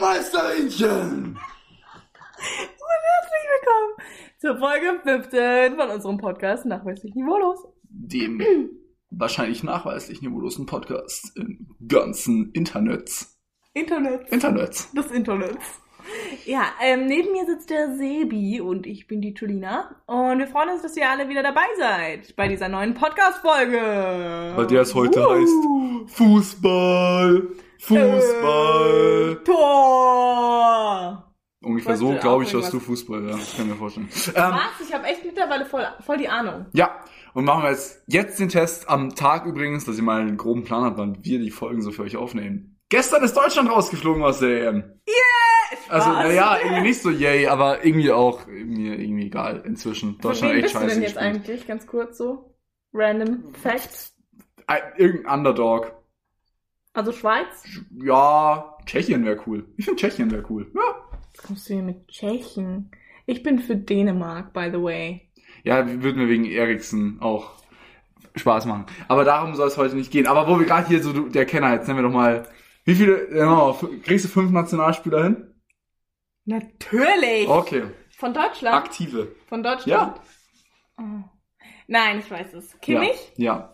Bürgermeisterinchen! Und herzlich willkommen zur Folge 15 von unserem Podcast Nachweislich Niveaulos. Dem wahrscheinlich nachweislich niveaulosen Podcast im ganzen Internet. Internet. Internet. Des Internets. Ja, ähm, neben mir sitzt der Sebi und ich bin die Julina. Und wir freuen uns, dass ihr alle wieder dabei seid bei dieser neuen Podcast-Folge. Bei der es heute Uh. heißt Fußball. Fußball. Äh, Tor! Ungefähr so glaube ich, dass du Fußball wärst. Kann ich mir vorstellen. Ähm, Was? Ich habe echt mittlerweile voll, voll die Ahnung. ja, und machen wir jetzt, jetzt den Test am Tag übrigens, dass ihr mal einen groben Plan habt, wann wir die Folgen so für euch aufnehmen. Gestern ist Deutschland rausgeflogen aus der EM. Also, Spaß. naja, irgendwie nicht so yay, aber irgendwie auch, mir irgendwie egal inzwischen. Deutschland echt bist du scheiße denn jetzt gespielt. eigentlich? Ganz kurz so. Random Facts. Ein- Irgendein Underdog. Also Schweiz? Ja, Tschechien wäre cool. Ich finde Tschechien wäre cool. Ja. Jetzt kommst du hier mit Tschechien. Ich bin für Dänemark, by the way. Ja, würden wir wegen Eriksen auch Spaß machen. Aber darum soll es heute nicht gehen. Aber wo wir gerade hier so du- der Kenner, jetzt nennen wir doch mal, wie viele, genau, kriegst du fünf Nationalspieler hin? Natürlich! Okay, Von Deutschland? aktive. Von Deutschland? Ja. Oh. Nein, ich weiß es. Kimmich? Ja. ja.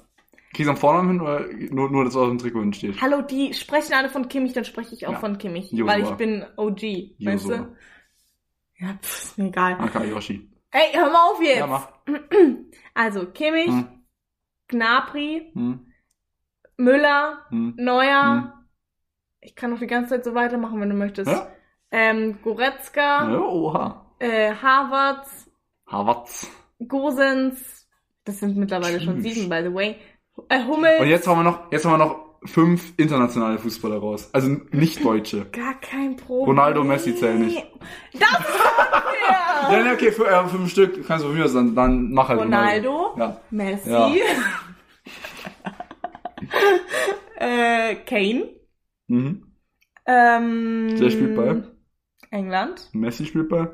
Du am Vornamen hin oder nur, nur das auf dem Trikot hinsteht? Hallo, die sprechen alle von Kimmich, dann spreche ich auch Ja. von Kimmich. Josua. Weil ich bin OG, weißt Josua. du? Ja, pff, ist mir egal. Akayoshi. Ey, hör mal auf jetzt! Ja, mach. Also, Kimmich, Hm, Gnabry, hm, Müller, hm. Neuer. Ich kann noch die ganze Zeit so weitermachen, wenn du möchtest. Ja? Ähm, Goretzka, Ja, oha. äh, Havertz, Havertz. Gosens. Das sind mittlerweile schon Tschüss. sieben, by the way. Äh, Hummels. Und jetzt haben wir noch, jetzt haben wir noch fünf internationale Fußballer raus. Also nicht Deutsche. Gar kein Problem. Ronaldo, Messi zählen nicht. Das. Ja, nee, okay, für, äh, fünf Stück kannst du von mir aus, dann, dann mach halt Ronaldo, Ja. Messi, Ja. äh, Kane, Mhm. ähm, Der spielt bei? England, Messi spielt bei?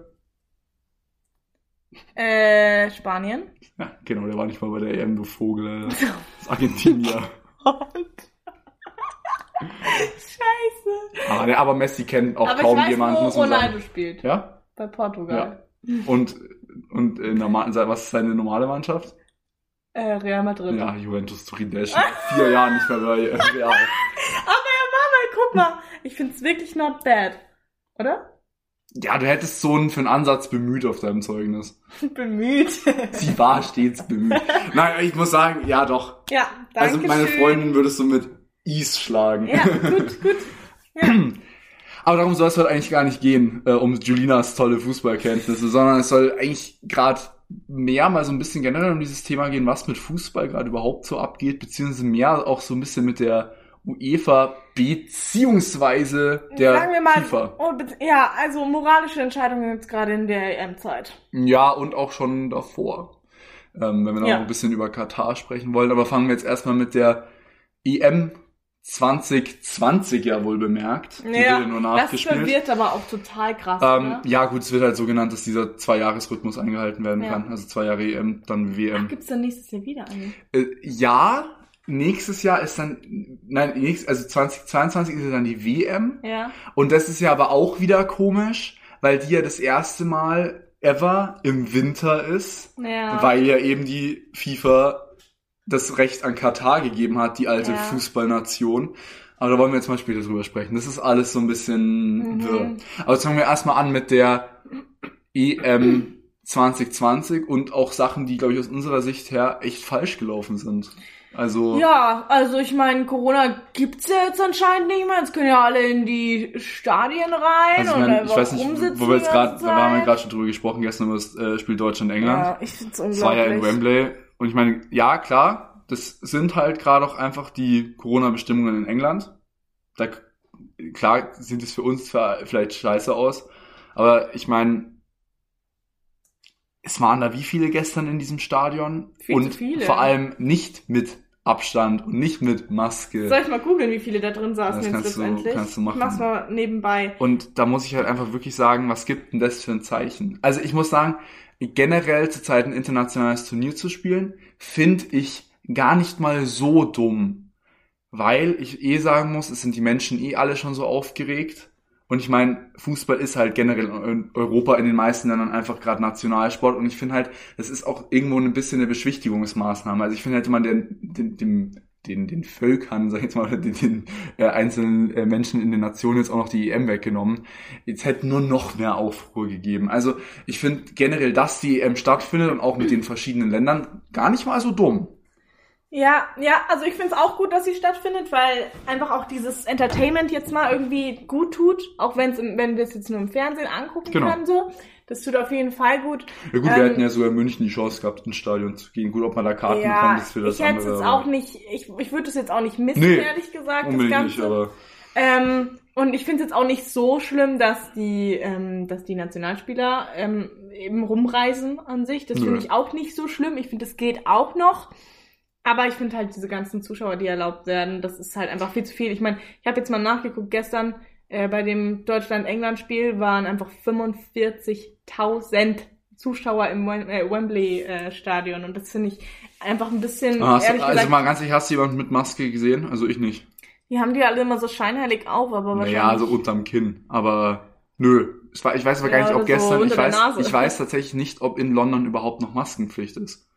Äh, Spanien. Ja, genau, der war nicht mal bei der EM, du Vogel, Alter. Das ist Argentinier. Scheiße. aber, aber Messi kennt auch Aber kaum ich weiß, jemand, wo muss man Ronaldo sagen. spielt. Ja? Bei Portugal. Und, und in der, was ist seine normale Mannschaft? Äh, Real Madrid. Ja, Juventus Turin, der ist schon vier Jahren nicht mehr bei äh, Real. Aber ja, Mama, guck mal. Ich find's wirklich not bad. Oder? Ja, du hättest so einen für einen Ansatz bemüht auf deinem Zeugnis. Bemüht. Sie war stets bemüht. Nein, ich muss sagen, ja doch. ja, danke Also meine schön. Freundin würdest du mit Is schlagen. Ja, gut, gut. Aber darum soll es heute eigentlich gar nicht gehen, äh, um Julinas tolle Fußballkenntnisse, sondern es soll eigentlich gerade mehr mal so ein bisschen generell um dieses Thema gehen, was mit Fußball gerade überhaupt so abgeht, beziehungsweise mehr auch so ein bisschen mit der UEFA beziehungsweise der Sagen wir mal, FIFA. oh, bitte- ja, also moralische Entscheidungen jetzt gerade in der EM-Zeit. Ja, und auch schon davor. Ähm, wenn wir noch Ja. ein bisschen über Katar sprechen wollen. Aber fangen wir jetzt erstmal mit der EM 2020 ja wohl bemerkt. Die Ja, wurde nur das nachgespielt. verwirrt aber auch total krass, Ähm, oder? ja, gut, es wird halt so genannt, dass dieser Zwei-Jahres-Rhythmus eingehalten werden Ja. kann. Also zwei Jahre EM, dann Ach, WM. gibt's dann nächstes Jahr wieder einen? Äh, ja, nächstes Jahr ist dann, nein, nächst, also 2022 ist ja dann die WM. Ja. Und das ist ja aber auch wieder komisch, weil die ja das erste Mal ever im Winter ist, Ja. weil ja eben die FIFA das Recht an Katar gegeben hat, die alte Ja. Fußballnation. Aber da wollen wir jetzt mal später drüber sprechen. Das ist alles so ein bisschen Mhm. wirr. Aber jetzt fangen wir erstmal an mit der EM 2020 und auch Sachen, die, glaube ich, aus unserer Sicht her echt falsch gelaufen sind. Also, Ja, also ich meine, Corona gibt's ja jetzt anscheinend nicht mehr. Jetzt können ja alle in die Stadien rein also ich, mein, einfach ich weiß nicht, wo wir jetzt gerade, da haben wir gerade schon drüber gesprochen, gestern über das äh, Spiel Deutschland-England. Ja, ich find's Es war ja in unglaublich. Wembley. Und ich meine, ja, klar, das sind halt gerade auch einfach die Corona-Bestimmungen in England. Da, klar sieht es für uns zwar vielleicht scheiße aus, aber ich meine, es waren da wie viele gestern in diesem Stadion? Viel und zu viele. vor allem nicht mit Abstand und nicht mit Maske. Soll ich mal googeln, wie viele da drin saßen Das jetzt kannst du- letztendlich? kannst du machen. Ich mach's mal nebenbei. Und da muss ich halt einfach wirklich sagen, was gibt denn das für ein Zeichen? Also ich muss sagen, generell zur Zeit ein internationales Turnier zu spielen, finde ich gar nicht mal so dumm. Weil ich eh sagen muss, es sind die Menschen eh alle schon so aufgeregt. Und ich meine, Fußball ist halt generell in Europa in den meisten Ländern einfach gerade Nationalsport. Und ich finde halt, das ist auch irgendwo ein bisschen eine Beschwichtigungsmaßnahme. Also ich finde, hätte man den, den, dem, den, den Völkern, sag ich jetzt mal, den, den äh, einzelnen äh, Menschen in den Nationen jetzt auch noch die EM weggenommen. Jetzt hätte nur noch mehr Aufruhr gegeben. Also ich finde generell, dass die EM stattfindet und auch mit den verschiedenen Ländern gar nicht mal so dumm. Ja, ja, also ich finde es auch gut, dass sie stattfindet, weil einfach auch dieses Entertainment jetzt mal irgendwie gut tut, auch wenn's im, wenn wir es jetzt nur im Fernsehen angucken Genau. können so. Das tut auf jeden Fall gut. Ja gut, wir Ähm, hätten ja sogar in München die Chance gehabt, ins Stadion zu gehen. Gut, ob man da Karten ja, bekommt, ist für das ich andere. jetzt auch nicht, ich, ich würde es jetzt auch nicht missen, Nee, ehrlich gesagt, das Unbedingt Ganze. nicht, aber Ähm, und ich finde es jetzt auch nicht so schlimm, dass die, ähm, dass die Nationalspieler ähm, eben rumreisen an sich. Das finde ich auch nicht so schlimm. Ich finde, das geht auch noch. Aber ich finde halt diese ganzen Zuschauer, die erlaubt werden, das ist halt einfach viel zu viel. Ich meine, ich habe jetzt mal nachgeguckt, gestern äh, bei dem Deutschland-England-Spiel waren einfach 45.000 Zuschauer im äh, Wembley-Stadion. und das finde ich einfach ein bisschen, Ah, hast, ehrlich also gesagt, mal ganz ehrlich, hast du jemanden mit Maske gesehen? Also ich nicht. die haben die alle immer so scheinheilig auf, aber wahrscheinlich... Naja, so unterm Kinn. Aber nö. War, ich weiß aber gar Ja, nicht, ob oder so gestern, ich weiß, ich weiß tatsächlich nicht, ob in London überhaupt noch Maskenpflicht ist.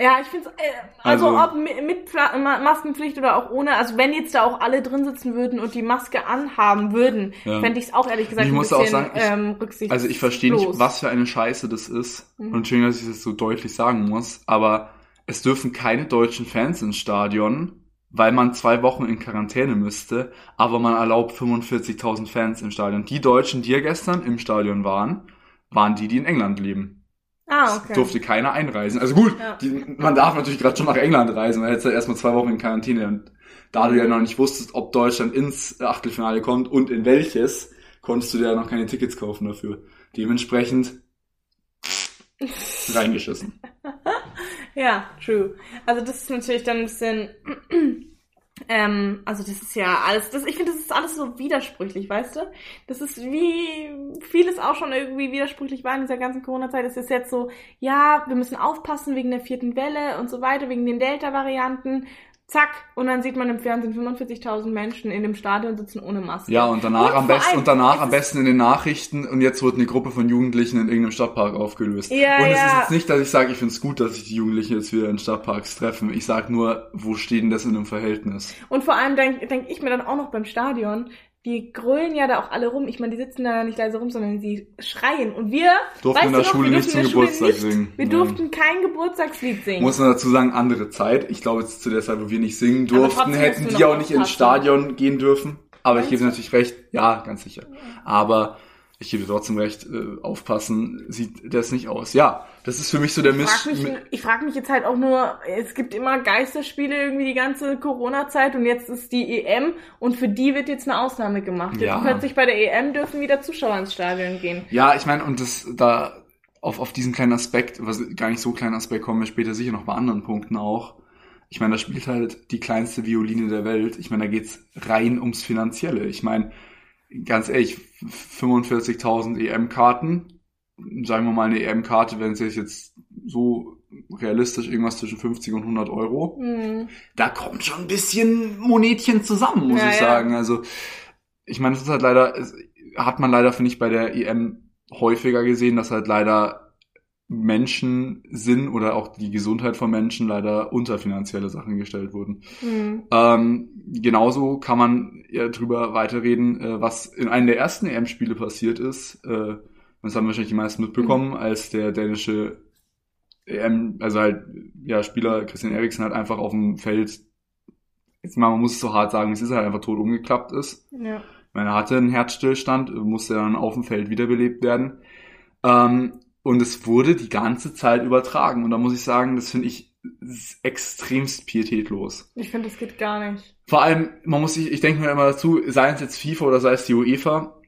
Ja, ich finde äh, also, Also- ob mi- mit Pfla Ma Maskenpflicht oder auch ohne, also wenn jetzt da auch alle drin sitzen würden und die Maske anhaben würden, Ja. fände ich es auch ehrlich gesagt Ich ein muss bisschen auch sagen, ich- ähm, rücksichtslos. Also ich verstehe nicht, was für eine Scheiße das ist. Mhm. Und schön, dass ich das so deutlich sagen muss. Aber es dürfen keine deutschen Fans ins Stadion, weil man zwei Wochen in Quarantäne müsste. Aber man erlaubt 45.000 Fans im Stadion. Die Deutschen, die ja gestern im Stadion waren, waren die, die in England leben. Ah, Es okay. durfte keiner einreisen. Also gut, Ja. die, man darf natürlich gerade schon nach England reisen, weil jetzt ja erstmal zwei Wochen in Quarantäne. Und da du ja noch nicht wusstest, ob Deutschland ins Achtelfinale kommt und in welches, konntest du dir ja noch keine Tickets kaufen dafür. Dementsprechend reingeschissen. Ja, true. Also das ist natürlich dann ein bisschen, ähm, also das ist ja alles, das, ich finde, das ist alles so widersprüchlich, weißt du? Das ist wie vieles auch schon irgendwie widersprüchlich war in dieser ganzen Corona-Zeit. Es ist jetzt so, ja, wir müssen aufpassen wegen der vierten Welle und so weiter, wegen den Delta-Varianten. Zack, und dann sieht man im Fernsehen 45.000 Menschen in dem Stadion sitzen ohne Maske. Ja, und danach Und am besten, allem, und danach am besten in den Nachrichten und jetzt wird eine Gruppe von Jugendlichen in irgendeinem Stadtpark aufgelöst. Ja, und es ist ja. jetzt nicht, dass ich sage, ich finde es gut, dass sich die Jugendlichen jetzt wieder in Stadtparks treffen. Ich sage nur, wo steht denn das in einem Verhältnis? Und vor allem denke denk ich mir dann auch noch beim Stadion, die grölen ja da auch alle rum. Ich meine, die sitzen da nicht leise rum, sondern sie schreien. Und wir Durften in du der Schule wir nicht zum Schule Geburtstag nicht, singen. Wir Nein. durften kein Geburtstagslied singen. Muss man dazu sagen, andere Zeit. Ich glaube, jetzt zu der Zeit, wo wir nicht singen durften, hätten die noch auch nicht ins. Stadion gehen dürfen. Aber ich gebe natürlich recht. Ja, ganz sicher. Aber ich gebe trotzdem recht, äh, aufpassen sieht das nicht aus. Ja, das ist für mich so der ich Misch... frage mich, ich frag mich jetzt halt auch nur, es gibt immer Geisterspiele irgendwie die ganze Corona-Zeit und jetzt ist die EM und für die wird jetzt eine Ausnahme gemacht. Jetzt Ja. plötzlich bei der EM dürfen wieder Zuschauer ins Stadion gehen. Ja, ich meine, und das da auf, auf diesen kleinen Aspekt, was gar nicht so kleinen Aspekt, kommen wir später sicher noch bei anderen Punkten auch. Ich meine, da spielt halt die kleinste Violine der Welt. Ich meine, da geht's rein ums Finanzielle. Ich meine, ganz ehrlich, 45.000 EM-Karten, sagen wir mal eine EM-Karte, wenn es jetzt so realistisch irgendwas zwischen 50 und 100 Euro Hm. da kommt schon ein bisschen Monetchen zusammen, muss Ja, ich ja. sagen. Also, ich meine, es ist halt leider, hat man leider, finde ich, bei der EM häufiger gesehen, dass halt leider Menschen sind oder auch die Gesundheit von Menschen leider unter finanzielle Sachen gestellt wurden. Hm. Ähm, genauso kann man ja drüber weiterreden, äh, was in einem der ersten EM-Spiele passiert ist. Äh, das haben wahrscheinlich die meisten mitbekommen, als der dänische EM, also halt, ja, Spieler Christian Eriksen halt einfach auf dem Feld, jetzt mal, man muss es so hart sagen, es ist halt einfach tot umgeklappt ist. Ja. Er hatte einen Herzstillstand, musste dann auf dem Feld wiederbelebt werden. Ähm, und es wurde die ganze Zeit übertragen. Und da muss ich sagen, das finde ich extremst pietätlos. Ich finde, das geht gar nicht. Vor allem, man muss sich, ich denke mir immer dazu, sei es jetzt FIFA oder sei es die UEFA,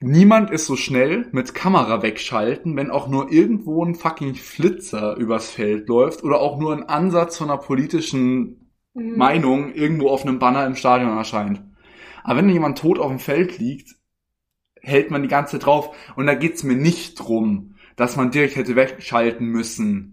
niemand ist so schnell mit Kamera wegschalten, wenn auch nur irgendwo ein fucking Flitzer übers Feld läuft oder auch nur ein Ansatz von einer politischen Hm. Meinung irgendwo auf einem Banner im Stadion erscheint. Aber wenn jemand tot auf dem Feld liegt, hält man die ganze Zeit drauf. Und da geht's mir nicht drum, dass man direkt hätte wegschalten müssen.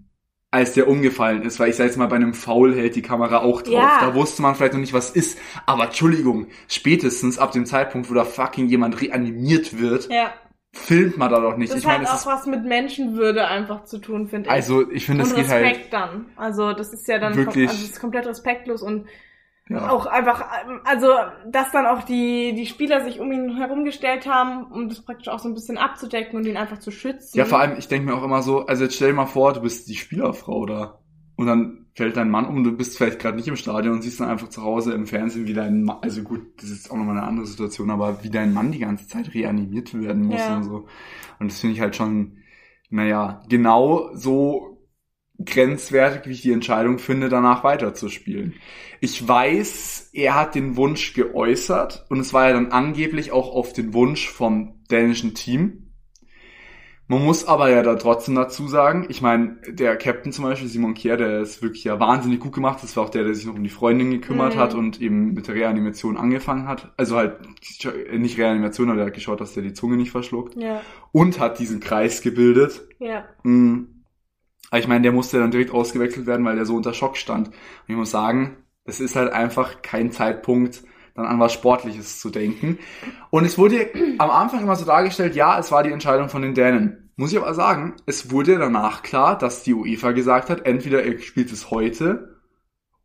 als der umgefallen ist, weil ich sag jetzt mal, bei einem Foul hält die Kamera auch drauf. Ja. Da wusste man vielleicht noch nicht, was ist. Aber Entschuldigung, spätestens ab dem Zeitpunkt, wo da fucking jemand reanimiert wird, Ja. filmt man da doch nicht. Das ich meine, hat es auch ist, was mit Menschenwürde einfach zu tun, finde ich. also ich finde, es geht halt, Respekt dann. Also das ist ja dann Wirklich. also das ist komplett respektlos und ja. auch einfach, ähm, also dass dann auch die die Spieler sich um ihn herumgestellt haben, um das praktisch auch so ein bisschen abzudecken und ihn einfach zu schützen. Ja, vor allem, ich denke mir auch immer so, also jetzt stell dir mal vor, du bist die Spielerfrau da. Und dann fällt dein Mann um, du bist vielleicht gerade nicht im Stadion und siehst dann einfach zu Hause im Fernsehen, wie dein Mann, also gut, das ist auch nochmal eine andere Situation, aber wie dein Mann die ganze Zeit reanimiert werden muss Ja. und so. Und das finde ich halt schon, naja, genau so grenzwertig, wie ich die Entscheidung finde, danach weiterzuspielen. Ich weiß, er hat den Wunsch geäußert und es war ja dann angeblich auch auf den Wunsch vom dänischen Team. Man muss aber ja da trotzdem dazu sagen, ich meine, der Captain zum Beispiel, Simon Kier, der ist wirklich ja wahnsinnig gut gemacht. Das war auch der, der sich noch um die Freundin gekümmert Mhm. hat und eben mit der Reanimation angefangen hat. Also halt nicht Reanimation, aber der hat geschaut, dass der die Zunge nicht verschluckt. ja, Und hat diesen Kreis gebildet. ja, Mhm. Aber ich meine, der musste dann direkt ausgewechselt werden, weil der so unter Schock stand. Und ich muss sagen, das ist halt einfach kein Zeitpunkt, dann an was Sportliches zu denken. Und es wurde am Anfang immer so dargestellt, ja, es war die Entscheidung von den Dänen. Muss ich aber sagen, es wurde danach klar, dass die UEFA gesagt hat, entweder er spielt es heute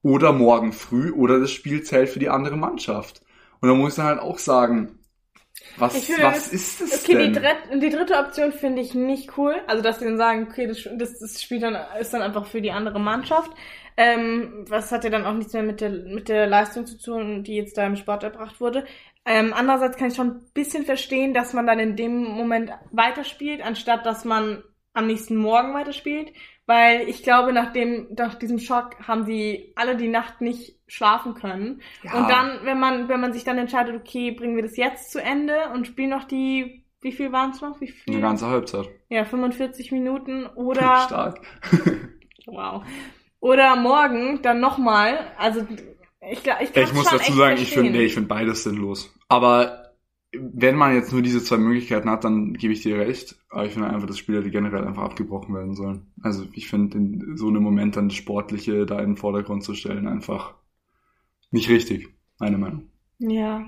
oder morgen früh oder das Spiel zählt für die andere Mannschaft. Und da muss ich dann halt auch sagen, was, Ich finde, was ist das Okay, denn? die, dritt, die dritte Option finde ich nicht cool. Also, dass sie dann sagen, okay, das, das, das Spiel dann ist dann einfach für die andere Mannschaft. Ähm, was hat ja dann auch nichts mehr mit der, mit der Leistung zu tun, die jetzt da im Sport erbracht wurde. Ähm, andererseits kann ich schon ein bisschen verstehen, dass man dann in dem Moment weiterspielt, anstatt dass man am nächsten Morgen weiterspielt. Weil ich glaube, nach, dem, nach diesem Schock haben die alle die Nacht nicht schlafen können. Ja. Und dann, wenn man, wenn man sich dann entscheidet, okay, bringen wir das jetzt zu Ende und spielen noch die, wie viel waren es noch? Wie viel? Eine ganze Halbzeit. Ja, 45 Minuten oder, Stark. wow. Oder morgen dann nochmal. Also, ich, glaub- ich kann Ich muss dazu sagen, ich verstehen. finde, nee, ich finde beides sinnlos. Aber wenn man jetzt nur diese zwei Möglichkeiten hat, dann gebe ich dir recht. Aber ich finde einfach, dass Spieler, die generell einfach abgebrochen werden sollen. Also ich finde in so einem Moment dann das Sportliche da in den Vordergrund zu stellen, einfach nicht richtig, meine Meinung. Ja.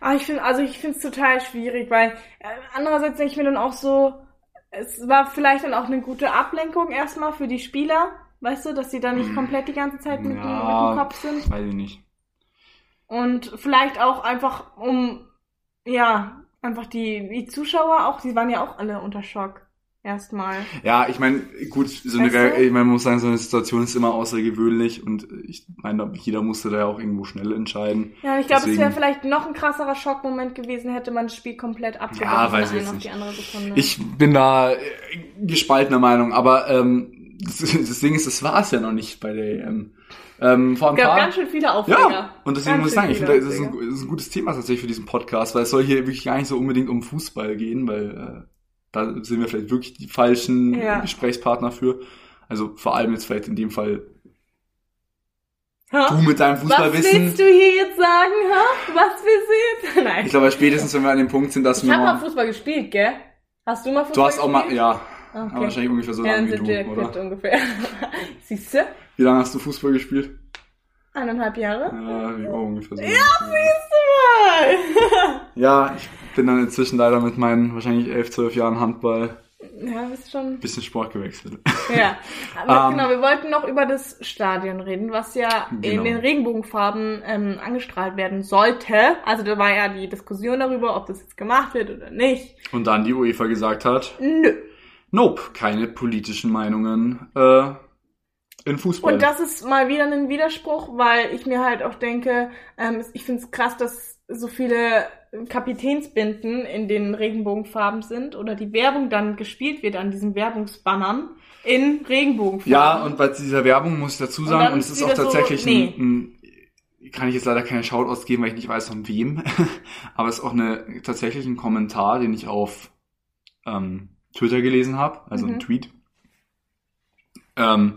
Aber ich finde, also ich finde es total schwierig, weil äh, andererseits denke ich mir dann auch so, es war vielleicht dann auch eine gute Ablenkung erstmal für die Spieler, weißt du, dass sie dann nicht komplett die ganze Zeit mit, dem- mit Ja. dem Kopf sind. Weiß ich nicht. Und vielleicht auch einfach um, ja, einfach die, die Zuschauer auch, die waren ja auch alle unter Schock. Erstmal. Ja, ich meine, gut, so eine, Weißt du? Re- ich meine, man muss sagen, so eine Situation ist immer außergewöhnlich und ich meine, jeder musste da ja auch irgendwo schnell entscheiden. Ja, ich glaube, es wäre vielleicht noch ein krasserer Schockmoment gewesen, hätte man das Spiel komplett abgebrochen. Ja, weiß ich auf nicht. die andere Sekunde. Ich bin da äh, gespaltener Meinung, aber ähm, das, das Ding ist, das war es ja noch nicht bei der EM. Ähm, vor ein es gab paar, ganz schön viele Aufreger. ja, und deswegen Ganz muss ich sagen, ich finde, das ist, ein, das ist ein gutes Thema tatsächlich für diesen Podcast, weil es soll hier wirklich gar nicht so unbedingt um Fußball gehen, weil äh, da sind wir vielleicht wirklich die falschen Ja. Gesprächspartner für. Also vor allem jetzt vielleicht in dem Fall Ha? du mit deinem Was Fußballwissen. willst du hier jetzt sagen, ha? Was willst du jetzt? Nein. Ich glaube, spätestens, wenn wir an dem Punkt sind, dass Ich wir habe mal mal, Fußball gespielt, gell? Hast du mal Fußball du hast auch mal, gespielt? ja, Ah, aber Okay. wahrscheinlich ungefähr so ja, lange wie du, oder? ungefähr. Siehst du? Wie lange hast du Fußball gespielt? Eineinhalb Jahre? Ja, wie auch ungefähr so. Ja, siehst du mal! Ja, ich bin dann inzwischen leider mit meinen wahrscheinlich elf, zwölf Jahren Handball ja, bist schon. ein bisschen Sport gewechselt. Ja, aber Ähm, genau, wir wollten noch über das Stadion reden, was ja Genau. in den Regenbogenfarben ähm, angestrahlt werden sollte. Also da war ja die Diskussion darüber, ob das jetzt gemacht wird oder nicht. Und dann die UEFA gesagt hat, Nö. Nope, keine politischen Meinungen äh, in Fußball. Und das ist mal wieder ein Widerspruch, weil ich mir halt auch denke, ähm, ich finde es krass, dass so viele Kapitänsbinden in den Regenbogenfarben sind oder die Werbung dann gespielt wird an diesen Werbungsbannern in Regenbogenfarben. ja, und bei dieser Werbung muss ich dazu Und sagen, dann und, es ist auch wieder so, tatsächlich nee. ein, ein, kann ich jetzt leider keine Shoutouts geben, weil ich nicht weiß von wem, aber es ist auch eine, tatsächlich ein Kommentar, den ich auf ähm, Twitter gelesen habe, also ein Mhm. Tweet. Ähm,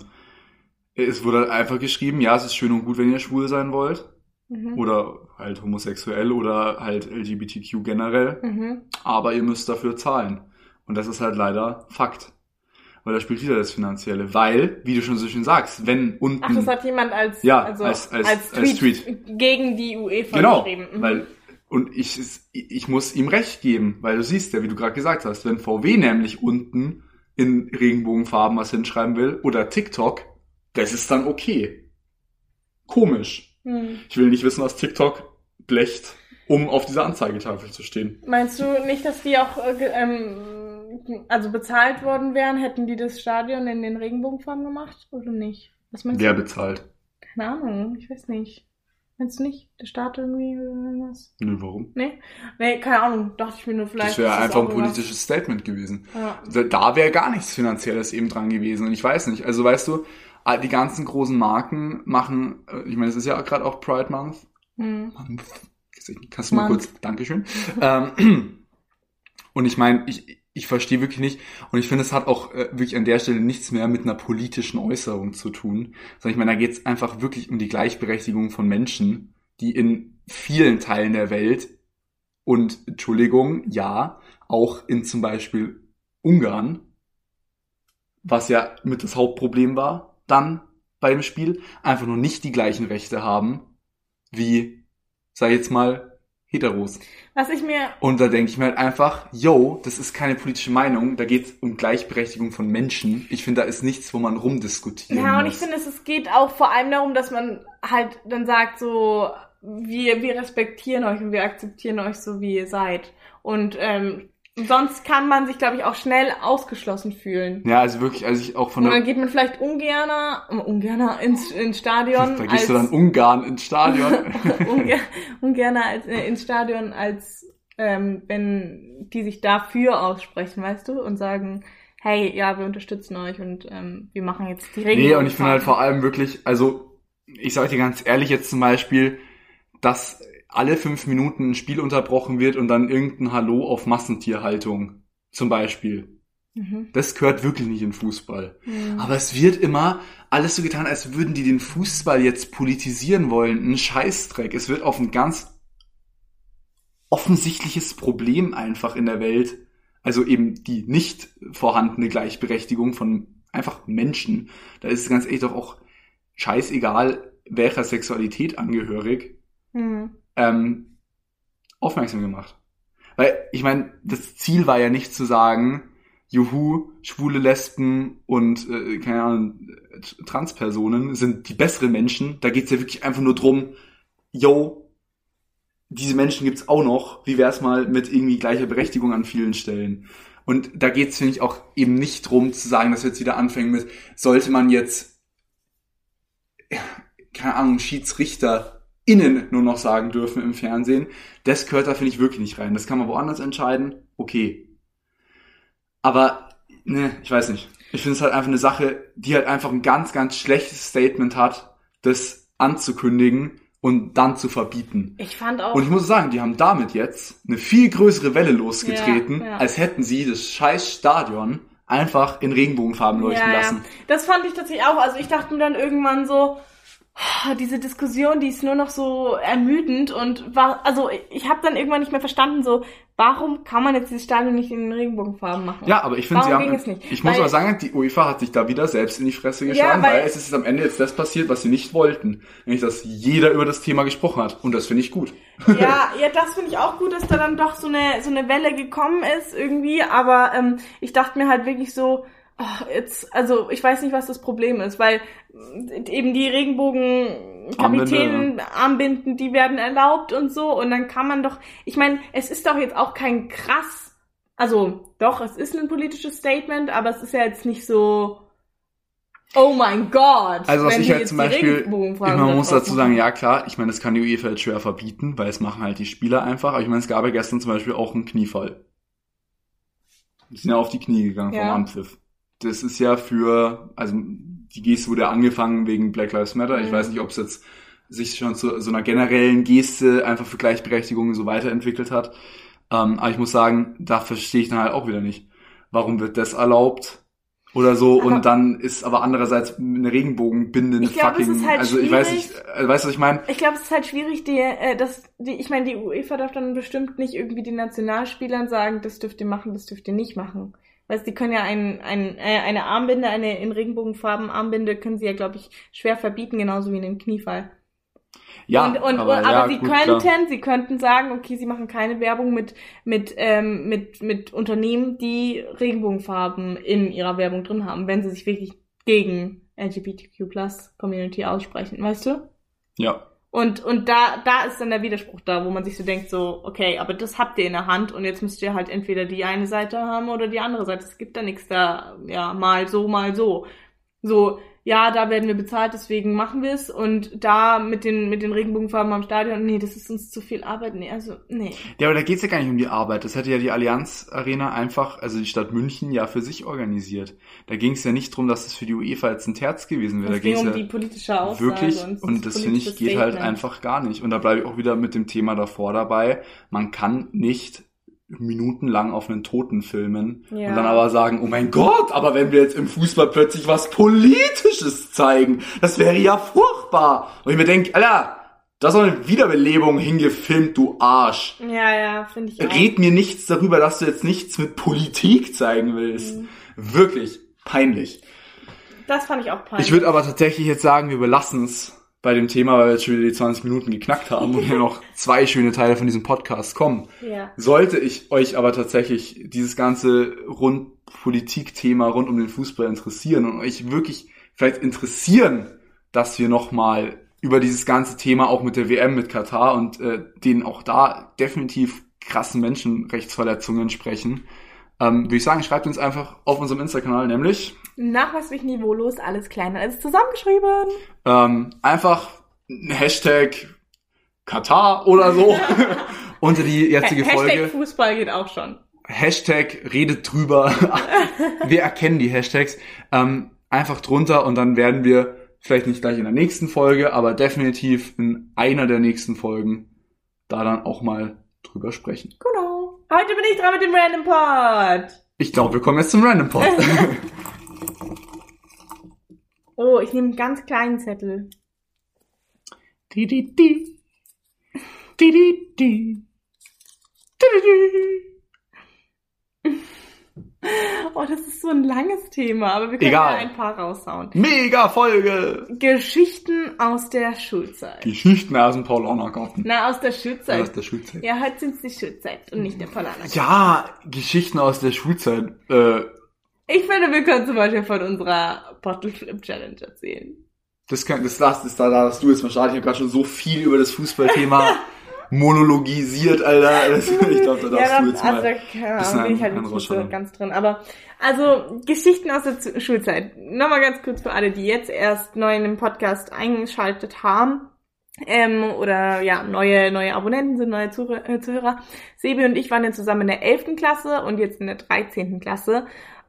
es wurde einfach geschrieben, ja, es ist schön und gut, wenn ihr schwul sein wollt. Mhm. oder halt homosexuell oder halt LGBTQ generell, Mhm. aber ihr müsst dafür zahlen. Und das ist halt leider Fakt. weil da spielt wieder das Finanzielle. Weil, wie du schon so schön sagst, wenn unten... Ach, das hat jemand als, Ja, also, als- als- als, als Tweet, Tweet. gegen die UEFA Genau, geschrieben. Mhm. weil und ich ich muss ihm recht geben, weil du siehst ja, wie du gerade gesagt hast, wenn VW nämlich unten in Regenbogenfarben was hinschreiben will oder TikTok, das ist dann okay. Komisch. Hm. Ich will nicht wissen, was TikTok blecht, um auf dieser Anzeigetafel zu stehen. Meinst du nicht, dass die auch äh, ähm, also bezahlt worden wären, hätten die das Stadion in den Regenbogenfarben gemacht oder nicht? Was meinst Wer du? bezahlt? Keine Ahnung, ich weiß nicht. Meinst du nicht? Der Staat irgendwie oder irgendwas? Nö, warum? Nee? Nee, keine Ahnung. Dachte ich mir nur vielleicht. Das wäre einfach ein politisches Statement gewesen. Ja. Da- Da wäre gar nichts Finanzielles eben dran gewesen. Und ich weiß nicht. Also weißt du, ah, die ganzen großen Marken machen, äh, ich meine, es ist ja gerade auch Pride Month. Hm. Month. Kannst du mal Month. kurz, Dankeschön. ähm, und ich meine, ich, ich verstehe wirklich nicht, und ich finde, es hat auch äh, wirklich an der Stelle nichts mehr mit einer politischen Äußerung zu tun, sondern ich meine, da geht es einfach wirklich um die Gleichberechtigung von Menschen, die in vielen Teilen der Welt und, Entschuldigung, ja, auch in zum Beispiel Ungarn, was ja mit das Hauptproblem war, dann bei dem Spiel, einfach nur nicht die gleichen Rechte haben wie, sag ich jetzt mal, Heteros. Was ich mir. Und da denke ich mir halt einfach, yo, das ist keine politische Meinung, da geht es um Gleichberechtigung von Menschen. Ich finde, da ist nichts, wo man rumdiskutieren Ja, und muss. ich finde, es, es geht auch vor allem darum, dass man halt dann sagt, so, wir, wir respektieren euch und wir akzeptieren euch so, wie ihr seid. Und ähm, sonst kann man sich, glaube ich, auch schnell ausgeschlossen fühlen. ja, also wirklich, als ich auch von Und dann geht man vielleicht ungerner, ungerner ins, ins Stadion. da gehst du dann Ungarn ins Stadion. Unger, ungerner als, äh, ins Stadion, als ähm, wenn die sich dafür aussprechen, weißt du, und sagen, hey, ja, wir unterstützen euch und ähm, wir machen jetzt die Regeln. Nee, und ich finde halt vor allem wirklich, also ich sage dir ganz ehrlich jetzt zum Beispiel, dass alle fünf Minuten ein Spiel unterbrochen wird und dann irgendein Hallo auf Massentierhaltung zum Beispiel. Mhm. Das gehört wirklich nicht in Fußball. Mhm. Aber es wird immer alles so getan, als würden die den Fußball jetzt politisieren wollen. Ein Scheißdreck. Es wird auf ein ganz offensichtliches Problem einfach in der Welt, also eben die nicht vorhandene Gleichberechtigung von einfach Menschen. Da ist es ganz ehrlich doch auch scheißegal, welcher Sexualität angehörig, Mhm. Ähm, aufmerksam gemacht. Weil, ich meine, das Ziel war ja nicht zu sagen, juhu, schwule Lesben und, äh, keine Ahnung, äh, Transpersonen sind die besseren Menschen. Da geht's ja wirklich einfach nur drum, yo, diese Menschen gibt's auch noch. Wie wär's mal mit irgendwie gleicher Berechtigung an vielen Stellen? Und da geht's finde ich, auch eben nicht drum zu sagen, dass wir jetzt wieder anfangen mit, sollte man jetzt, keine Ahnung, Schiedsrichter innen nur noch sagen dürfen im Fernsehen. Das gehört da, finde ich, wirklich nicht rein. Das kann man woanders entscheiden. Okay. Aber, ne, ich weiß nicht. Ich finde es halt einfach eine Sache, die halt einfach ein ganz, ganz schlechtes Statement hat, das anzukündigen und dann zu verbieten. Ich fand auch. Und ich muss sagen, die haben damit jetzt eine viel größere Welle losgetreten, Ja, ja. als hätten sie das scheiß Stadion einfach in Regenbogenfarben leuchten ja, lassen. Das fand ich tatsächlich auch. Also ich dachte mir dann irgendwann so, diese Diskussion, die ist nur noch so ermüdend und war, also ich habe dann irgendwann nicht mehr verstanden, so, warum kann man jetzt dieses Stadion nicht in den Regenbogenfarben machen? Ja, aber ich finde, sie haben. ging es nicht? Ich muss Weil- aber sagen, die UEFA hat sich da wieder selbst in die Fresse geschlagen, weil- weil, es ist am Ende jetzt das passiert, was sie nicht wollten. Nämlich, dass jeder über das Thema gesprochen hat. Und das finde ich gut. Ja, ja, das finde ich auch gut, dass da dann doch so eine so eine Welle gekommen ist irgendwie. Aber ähm, ich dachte mir halt wirklich so, jetzt, also ich weiß nicht, was das Problem ist, weil äh, eben die Regenbogen-Kapitänen, Armbinden, die werden erlaubt und so. Und dann kann man doch, ich meine, es ist doch jetzt auch kein krass, also doch, es ist ein politisches Statement, aber es ist ja jetzt nicht so. Oh mein Gott! Also was wenn ich halt jetzt zum Beispiel, man muss dazu sagen, ja klar, ich meine, das kann die UEFA jetzt schwer verbieten, weil es machen halt die Spieler einfach. Aber ich meine, es gab ja gestern zum Beispiel auch einen Kniefall. Die sind ja auf die Knie gegangen Ja. vom Anpfiff. Das ist ja für, also die Geste wurde ja angefangen wegen Black Lives Matter. Ich Mhm. weiß nicht, ob es jetzt sich schon zu so einer generellen Geste einfach für Gleichberechtigung so weiterentwickelt hat. Ähm, aber ich muss sagen, da verstehe ich dann halt auch wieder nicht. Warum wird das erlaubt? Oder so, Aber- und dann ist aber andererseits eine Regenbogenbinde eine Ich glaub, es fucking, ist halt also ich weiß nicht, weißt du, was ich meine? Ich glaube, es ist halt schwierig, die, äh, das, die, ich meine, die UEFA darf dann bestimmt nicht irgendwie den Nationalspielern sagen, das dürft ihr machen, das dürft ihr nicht machen. Weißt die können ja ein, ein, äh, eine Armbinde, eine in Regenbogenfarben Armbinde können sie ja, glaube ich, schwer verbieten, genauso wie einen Kniefall. Ja, und, und, aber, aber ja, sie gut, könnten, klar. sie könnten sagen, okay, sie machen keine Werbung mit, mit, ähm, mit, mit Unternehmen, die Regenbogenfarben in ihrer Werbung drin haben, wenn sie sich wirklich gegen LGBTQ Community aussprechen, weißt du? Ja. Und, und da, da ist dann der Widerspruch da, wo man sich so denkt, so, okay, aber das habt ihr in der Hand und jetzt müsst ihr halt entweder die eine Seite haben oder die andere Seite. Es gibt da nichts da, ja, mal so, mal so. So, ja, da werden wir bezahlt, deswegen machen wir es. Und da mit den, mit den Regenbogenfarben am Stadion, nee, das ist uns zu viel Arbeit. Nee, also, nee. Ja, aber da geht's ja gar nicht um die Arbeit. Das hätte ja die Allianz Arena einfach, also die Stadt München, ja für sich organisiert. Da ging's ja nicht drum, dass es für die UEFA jetzt ein Terz gewesen wäre. Es Da ging um ja die politische Aussage. wirklich, und, und das finde ich geht halt Statement. einfach gar nicht. Und da bleibe ich auch wieder mit dem Thema davor dabei. Man kann nicht minutenlang auf einen Toten filmen Ja. und dann aber sagen, oh mein Gott, aber wenn wir jetzt im Fußball plötzlich was Politisches zeigen, das wäre ja furchtbar. Und ich mir denke, Alter, da ist eine Wiederbelebung hingefilmt, du Arsch. Ja, ja, finde ich auch. Red mir nichts darüber, dass du jetzt nichts mit Politik zeigen willst. Mhm. Wirklich peinlich. Das fand ich auch peinlich. Ich würde aber tatsächlich jetzt sagen, wir belassen es bei dem Thema, weil wir jetzt schon wieder die 20 Minuten geknackt haben und hier noch zwei schöne Teile von diesem Podcast kommen. ja. Sollte ich euch aber tatsächlich dieses ganze rund Politik-Thema rund um den Fußball interessieren und euch wirklich vielleicht interessieren, dass wir nochmal über dieses ganze Thema auch mit der WM mit Katar und äh, den auch da definitiv krassen Menschenrechtsverletzungen sprechen, ähm, würde ich sagen, schreibt uns einfach auf unserem Insta-Kanal, nämlich Nachweislich niveaulos, alles klein und alles zusammengeschrieben. ähm, einfach ein Hashtag Katar oder so unter die jetzige Hashtag Folge. Fußball geht auch schon. Hashtag redet drüber. wir erkennen die Hashtags. Ähm, einfach drunter und dann werden wir vielleicht nicht gleich in der nächsten Folge, aber definitiv in einer der nächsten Folgen da dann auch mal drüber sprechen. Genau. Heute bin ich dran mit dem Random Pod. Ich glaube, wir kommen jetzt zum Random Pod. Oh, ich nehme einen ganz kleinen Zettel. di, di, di. Di, di, di. Di, di, di. Oh, das ist so ein langes Thema, aber wir können Egal. ja ein paar raushauen. Mega Folge! Geschichten aus der Schulzeit. Geschichten aus dem Paulanergarten. Na, aus der Aus Schulzeit. der Schulzeit. Ja, heute sind es die Schulzeit und nicht der Polaner. Ja, Geschichten aus der Schulzeit. Äh, Ich finde, wir können zum Beispiel von unserer Bottle Flip Challenge erzählen. das, kann, das, das, das, da darfst du jetzt mal starten. Ich habe gerade schon so viel über das Fußballthema monologisiert, Alter. Ich glaube, da darfst ja, du jetzt also, mal. keine Ahnung, bin ich halt nicht so ganz drin. Aber, also, Geschichten aus der Z- Schulzeit. Nochmal ganz kurz für alle, die jetzt erst neu in den Podcast eingeschaltet haben. Ähm, oder ja, neue, neue Abonnenten sind, neue Zuhörer, äh, Zuhörer. Sebi und ich waren ja zusammen in der 11. Klasse und jetzt in der 13. Klasse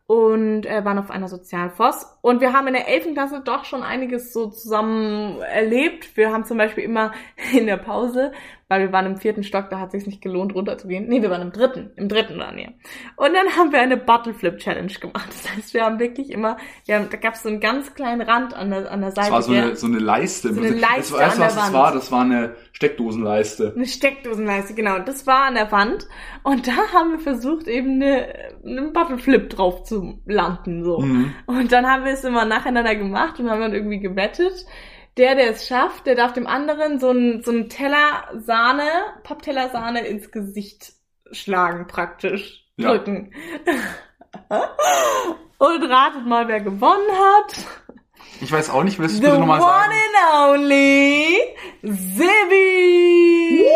und äh, waren auf einer Sozialfoss. Und wir haben in der 11. Klasse doch schon einiges so zusammen erlebt. Wir haben zum Beispiel immer in der Pause, weil wir waren im vierten Stock, da hat es sich nicht gelohnt, runterzugehen. Nee, wir waren im dritten. Im dritten waren wir. Und dann haben wir eine Bottle Flip Challenge gemacht. Das heißt, wir haben wirklich immer, wir haben, da gab es so einen ganz kleinen Rand an der, an der Seite. Das war so eine, so eine Leiste. So eine das, Leiste weißt du, an was der das Wand. war? Das war eine Steckdosenleiste. Eine Steckdosenleiste, genau. Das war an der Wand. Und da haben wir versucht, eben eine, einen Bottleflip drauf zu landen, so. Mhm. Und dann haben wir es immer nacheinander gemacht und haben dann irgendwie gewettet. Der, der es schafft, der darf dem anderen so einen, so einen Teller Sahne, Pappteller Sahne ins Gesicht schlagen, praktisch. Ja. Drücken. und ratet mal, wer gewonnen hat. Ich weiß auch nicht, willst du The bitte one nochmal sagen? and only Sibi!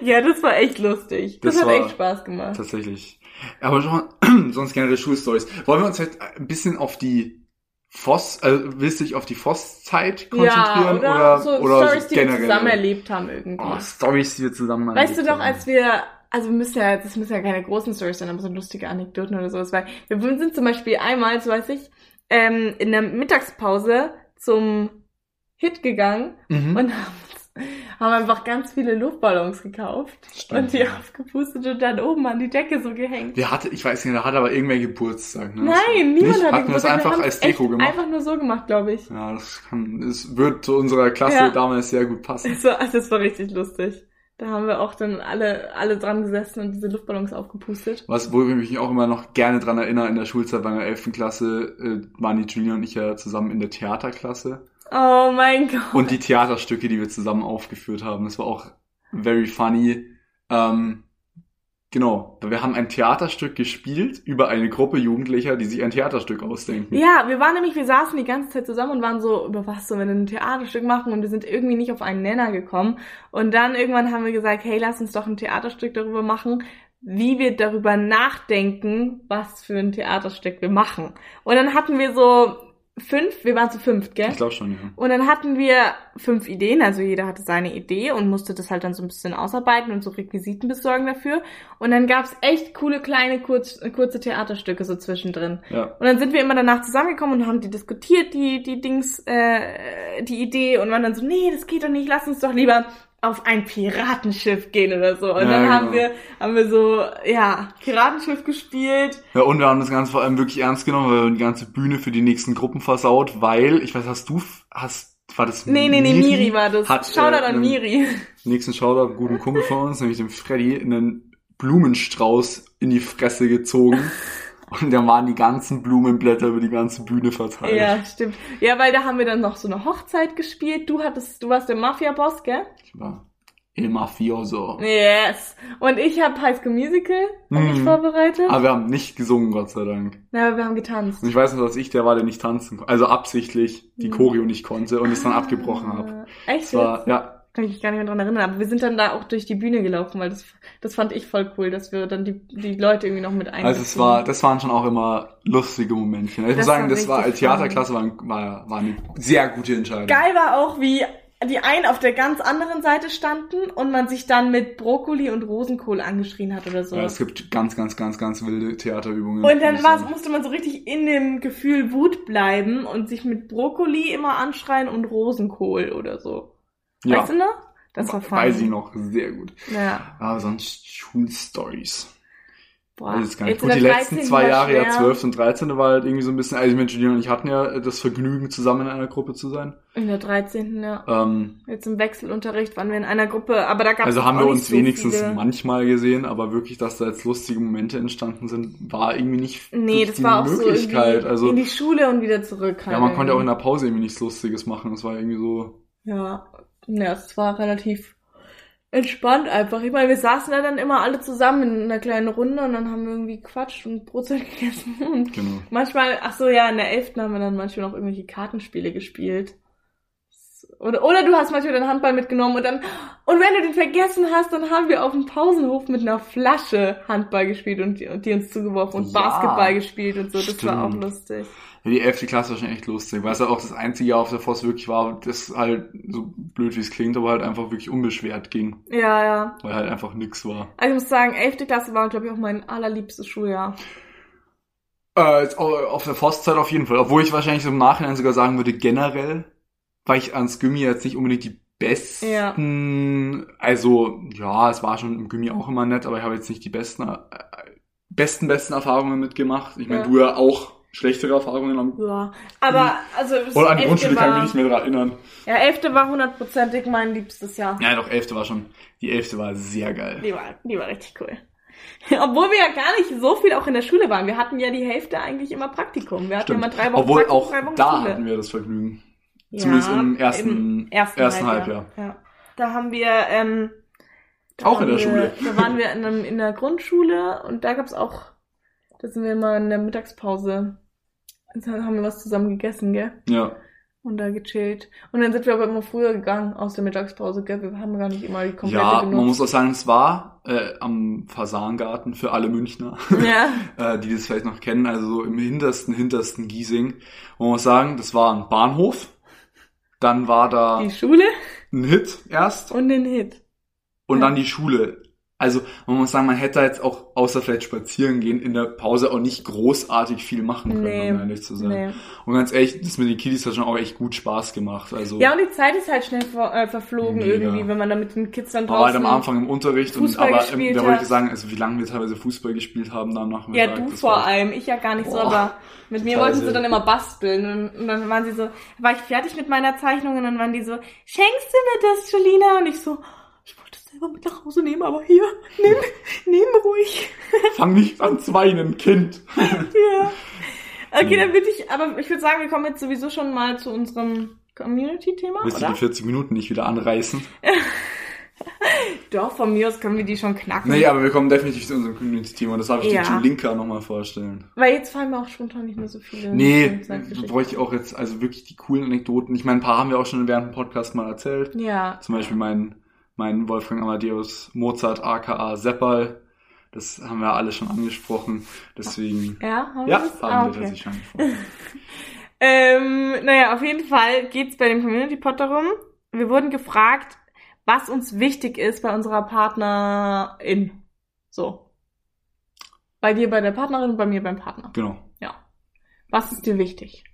ja, das war echt lustig. Das, Das hat echt Spaß gemacht. Tatsächlich. Aber schon, sonst generell Schulstories. Wollen wir uns halt ein bisschen auf die Voss, also willst du dich auf die Voss-Zeit konzentrieren ja, oder, oder, so oder Stories, so die wir zusammen erlebt haben irgendwie. Oh, Stories, die wir zusammen weißt du erlebt doch, haben. als wir, also wir müssen ja, das müssen ja keine großen Stories sein, aber so lustige Anekdoten oder sowas, weil wir sind zum Beispiel einmal, so weiß ich, ähm, in der Mittagspause zum Hit gegangen Mhm. und haben, haben einfach ganz viele Luftballons gekauft Stimmt, und die ja. aufgepustet und dann oben an die Decke so gehängt. Der hatte, ich weiß nicht, der hatte aber irgendwer Geburtstag. Ne? Nein, niemand hat Hatten Geburtstag. einfach als Deko gemacht? Einfach nur so gemacht, glaube ich. Ja, das kann, es wird zu unserer Klasse Ja. damals sehr gut passen. Das war, das war richtig lustig. Da haben wir auch dann alle, alle dran gesessen und diese Luftballons aufgepustet. Was, wo ich mich auch immer noch gerne dran erinnere, in der Schulzeit bei der 11. Klasse äh, waren die Julia und ich ja zusammen in der Theaterklasse. Oh mein Gott. Und die Theaterstücke, die wir zusammen aufgeführt haben, das war auch very funny. Ähm, genau, wir haben ein Theaterstück gespielt über eine Gruppe Jugendlicher, die sich ein Theaterstück ausdenken. Ja, wir waren nämlich, wir saßen die ganze Zeit zusammen und waren so, über was sollen wir denn ein Theaterstück machen? Und wir sind irgendwie nicht auf einen Nenner gekommen. Und dann irgendwann haben wir gesagt, hey, lass uns doch ein Theaterstück darüber machen, wie wir darüber nachdenken, was für ein Theaterstück wir machen. Und dann hatten wir so fünf, wir waren zu fünft, gell? Ich glaube schon, ja. Und dann hatten wir fünf Ideen, also jeder hatte seine Idee und musste das halt dann so ein bisschen ausarbeiten und so Requisiten besorgen dafür. Und dann gab's echt coole kleine kurz, kurze Theaterstücke so zwischendrin. Ja. Und dann sind wir immer danach zusammengekommen und haben die diskutiert, die die Dings, äh, die Idee und waren dann so, nee, das geht doch nicht, lass uns doch lieber auf ein Piratenschiff gehen oder so. Und Ja, dann haben genau. wir haben wir so ja Piratenschiff gespielt. Ja, und wir haben das Ganze vor allem wirklich ernst genommen, weil wir die ganze Bühne für die nächsten Gruppen versaut, weil, ich weiß, hast du, hast, war das Nee, nee, nee, Miri war das. Hat, Shoutout äh, an Miri. Nächsten Shoutout, einen guten Kumpel von uns, nämlich dem Freddy, einen Blumenstrauß in die Fresse gezogen. Und da waren die ganzen Blumenblätter über die ganze Bühne verteilt. Ja, stimmt. Ja, weil da haben wir dann noch so eine Hochzeit gespielt. Du hattest, du warst der Mafia-Boss, gell? Ich war Il Mafioso. Yes. Und ich habe High School Musical Mhm. vorbereitet. Aber wir haben nicht gesungen, Gott sei Dank. Na, aber wir haben getanzt. Und ich weiß noch, dass ich der war, der nicht tanzen konnte. Also absichtlich die Mhm. Choreo nicht konnte und es dann abgebrochen habe. Echt? Das war, ja, Kann ich mich gar nicht mehr dran erinnern. Aber wir sind dann da auch durch die Bühne gelaufen, weil das, das fand ich voll cool, dass wir dann die, die Leute irgendwie noch mit einbeziehen. Also es war, das waren schon auch immer lustige Momentchen. Ich muss Das sagen, war das war als Theaterklasse war, war, war eine sehr gute Entscheidung. Geil war auch, wie die einen auf der ganz anderen Seite standen und man sich dann mit Brokkoli und Rosenkohl angeschrien hat oder so. Ja, es gibt ganz, ganz, ganz, ganz wilde Theaterübungen. Und dann muss ich sagen. musste man so richtig in dem Gefühl Wut bleiben und sich mit Brokkoli immer anschreien und Rosenkohl oder so. Ja, Weißt du noch? Das war funny. weiß ich noch, sehr gut. Ja. Aber sonst Schulstories. Boah. Jetzt gar nicht. Gut, die letzten 13. zwei Jahre, ja schwer. 12 und 13 war halt irgendwie so ein bisschen, also mit Julian und ich hatten ja das Vergnügen, zusammen in einer Gruppe zu sein. In der 13. ja. Ähm, Jetzt im Wechselunterricht waren wir in einer Gruppe, aber da gab es also haben wir uns so wenigstens viele. manchmal gesehen, aber wirklich, dass da jetzt lustige Momente entstanden sind, war irgendwie nicht Nee, das war auch so Möglichkeit. irgendwie also, in die Schule und wieder zurück halt. ja, man konnte auch in irgendwie. der Pause irgendwie nichts Lustiges machen. Das war irgendwie so, Ja, ja, es war relativ entspannt einfach. Ich meine, wir saßen da dann immer alle zusammen in einer kleinen Runde und dann haben wir irgendwie gequatscht und Brotzeit gegessen. Und genau. manchmal, ach so, ja, in der 11. haben wir dann manchmal noch irgendwelche Kartenspiele gespielt. Oder, oder du hast manchmal deinen Handball mitgenommen und dann, und wenn du den vergessen hast, dann haben wir auf dem Pausenhof mit einer Flasche Handball gespielt und die, und die uns zugeworfen und Ja, Basketball gespielt und so. Das war auch stimmt. lustig. Ja, die 11. Klasse war schon echt lustig, weil es halt auch das einzige Jahr auf der Voss wirklich war, das halt, so blöd wie es klingt, aber halt einfach wirklich unbeschwert ging, Ja, ja. weil halt einfach nix war. Also ich muss sagen, 11. Klasse war, glaube ich, auch mein allerliebstes Schuljahr. Äh, auf der Vosszeit auf jeden Fall, obwohl ich wahrscheinlich so im Nachhinein sogar sagen würde, generell, weil ich ans Gimmi jetzt nicht unbedingt die besten, also, ja, es war schon im Gimmi auch immer nett, aber ich habe jetzt nicht die besten, äh, besten, besten Erfahrungen mitgemacht. Ich meine, Ja. du ja auch schlechtere Erfahrungen am, Ja. Aber, also, das oder an die 11. Grundschule kann ich war, mich nicht mehr daran erinnern. Ja, 11. war hundertprozentig mein liebstes Jahr. Ja, doch, 11. war schon, die 11. war sehr geil. Die war, die war richtig cool. Obwohl wir ja gar nicht so viel auch in der Schule waren. Wir hatten ja die Hälfte eigentlich immer Praktikum. Wir hatten Stimmt. immer drei Wochen Obwohl Praktikum, auch drei Wochen da Schule. hatten wir das Vergnügen. Ja, Zumindest im ersten, im ersten, ersten Halbjahr. Halbjahr. Ja. Da haben wir, ähm, da Auch in der wir, Schule. Da waren wir in, einem, in der Grundschule und da gab's auch, da sind wir mal in der Mittagspause, da haben wir was zusammen gegessen, gell? Ja. Und da gechillt. Und dann sind wir aber immer früher gegangen aus der Mittagspause, gell? Wir haben gar nicht immer die komplette Ja, genutzt. man muss auch sagen, es war äh, am Fasangarten für alle Münchner, ja. äh, die das vielleicht noch kennen, also so im hintersten, hintersten Giesing. Man muss sagen, das war ein Bahnhof. Dann war da Die Schule ein Hit erst und den Hit. und Ja. dann die Schule. Also man muss sagen, man hätte jetzt auch außer vielleicht spazieren gehen in der Pause auch nicht großartig viel machen können, Nee. um ehrlich zu sein. Nee. Und ganz ehrlich, das mit den Kiddies hat schon auch echt gut Spaß gemacht. Also Ja, und die Zeit ist halt schnell ver äh, verflogen Mega. irgendwie, wenn man da mit den Kids dann war halt draußen... am Anfang im Unterricht und Fußball aber ähm, gespielt da wollte ich sagen, also wie lange wir teilweise Fußball gespielt haben dann nach Ja, du vor allem, ich ja gar nicht so, Boah, aber mit mir wollten sie dann immer basteln und, und dann waren sie so, war ich fertig mit meiner Zeichnung und dann waren die so, schenkst du mir das, Julina? Und ich so, selber mit nach Hause nehmen, aber hier, nimm, nimm ruhig. Fang nicht an zu weinen, Kind. ja. Okay, dann würde ich, aber ich würde sagen, wir kommen jetzt sowieso schon mal zu unserem Community-Thema, Willst du oder? die 40 Minuten nicht wieder anreißen? Doch, von mir aus können wir die schon knacken. Nee, aber wir kommen definitiv zu unserem Community-Thema das darf ich Ja. dir Julinka nochmal vorstellen. Weil jetzt fallen mir auch spontan nicht mehr so viele. Nee, bräuchte ich auch jetzt also wirklich die coolen Anekdoten. Ich meine, ein paar haben wir auch schon während dem Podcast mal erzählt. Ja. Zum Beispiel mein, mein Wolfgang Amadeus Mozart aka Seppal. Das haben wir alle schon angesprochen. Deswegen, Ja, haben ja, wir das? haben ah, wir okay. tatsächlich schon angesprochen. Ähm, naja, auf jeden Fall geht's bei dem Community Pod darum. Wir wurden gefragt, was uns wichtig ist bei unserer Partnerin. So. Bei dir bei der Partnerin und bei mir beim Partner. Genau. Ja. Was ist dir wichtig?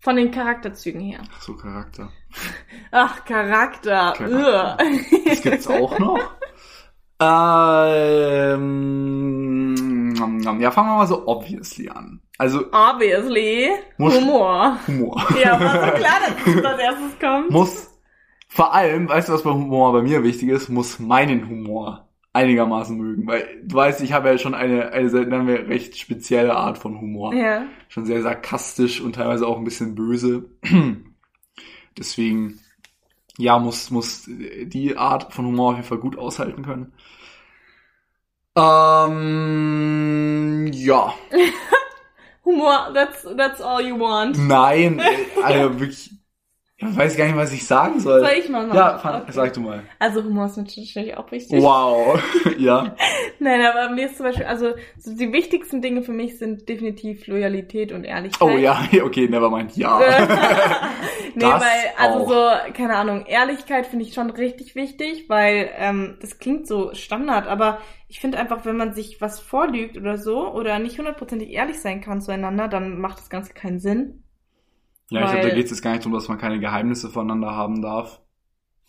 Von den Charakterzügen her. Ach so, Charakter. Ach, Charakter. Charakter. Das gibt's auch noch. Ähm, ja, fangen wir mal so obviously an. Also Obviously. Muss- Humor. Humor. Ja, war so klar, dass das als erstes kommt. muss vor allem, weißt du, was bei Humor bei mir wichtig ist, muss meinen Humor einigermaßen mögen. Weil du weißt, ich habe ja schon eine, eine nennen wir, recht spezielle Art von Humor. Ja. Schon sehr sarkastisch und teilweise auch ein bisschen böse. Deswegen, ja, muss, muss die Art von Humor auf jeden Fall gut aushalten können. Ähm, ja. Humor, that's, that's all you want. Nein, äh, also wirklich, ich weiß gar nicht, was ich sagen soll. Soll ich mal machen? Ja, fang, Okay. sag du mal. Also Humor ist natürlich auch wichtig. Wow. ja. Nein, aber mir ist zum Beispiel, also so die wichtigsten Dinge für mich sind definitiv Loyalität und Ehrlichkeit. Oh ja, okay, nevermind, ja. nee, Das weil, also auch. so, keine Ahnung, Ehrlichkeit finde ich schon richtig wichtig, weil ähm, das klingt so Standard, aber ich finde einfach, wenn man sich was vorlügt oder so oder nicht hundertprozentig ehrlich sein kann zueinander, dann macht das Ganze keinen Sinn. Ja, ich glaube, da geht es jetzt gar nicht darum, dass man keine Geheimnisse voneinander haben darf.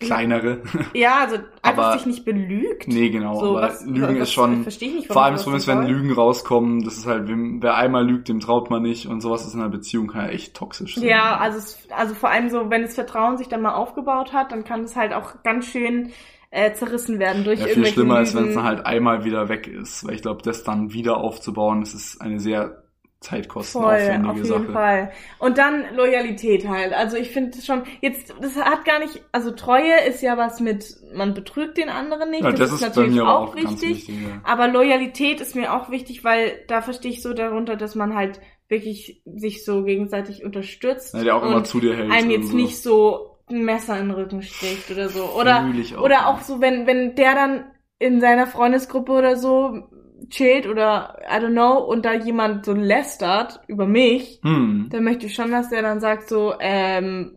Kleinere. Ja, also einfach Aber- sich nicht belügt. nee, genau. So, aber was- Lügen was- ist schon, verstehe ich nicht, vor allem sowas zumindest so wenn. Lügen rauskommen, das ist halt, wer einmal lügt, dem traut man nicht und sowas ist in einer Beziehung kann ja echt toxisch sein. Ja, also, es, also vor allem so, wenn das Vertrauen sich dann mal aufgebaut hat, dann kann es halt auch ganz schön äh, zerrissen werden durch Ja, viel schlimmer ist, wenn es Lügen. dann halt einmal wieder weg ist. Weil ich glaube, das dann wieder aufzubauen, das ist eine sehr Voll, zeitkostenaufwendige auf jeden Sache. Fall. Und dann Loyalität halt. Also ich finde schon, jetzt, das hat gar nicht, also Treue ist ja was mit, man betrügt den anderen nicht. Ja, das, ist bei mir aber auch ganz wichtig. Ja. Aber Loyalität ist mir auch wichtig, weil da verstehe ich so darunter, dass man halt wirklich sich so gegenseitig unterstützt. Ja, der auch immer und zu dir hält. einem jetzt so. nicht so ein Messer in den Rücken sticht oder so. Oder, auch, oder auch so, wenn, wenn der dann in seiner Freundesgruppe oder so chillt oder I don't know und da jemand so lästert über mich, Hm. dann möchte ich schon, dass der dann sagt so, ähm,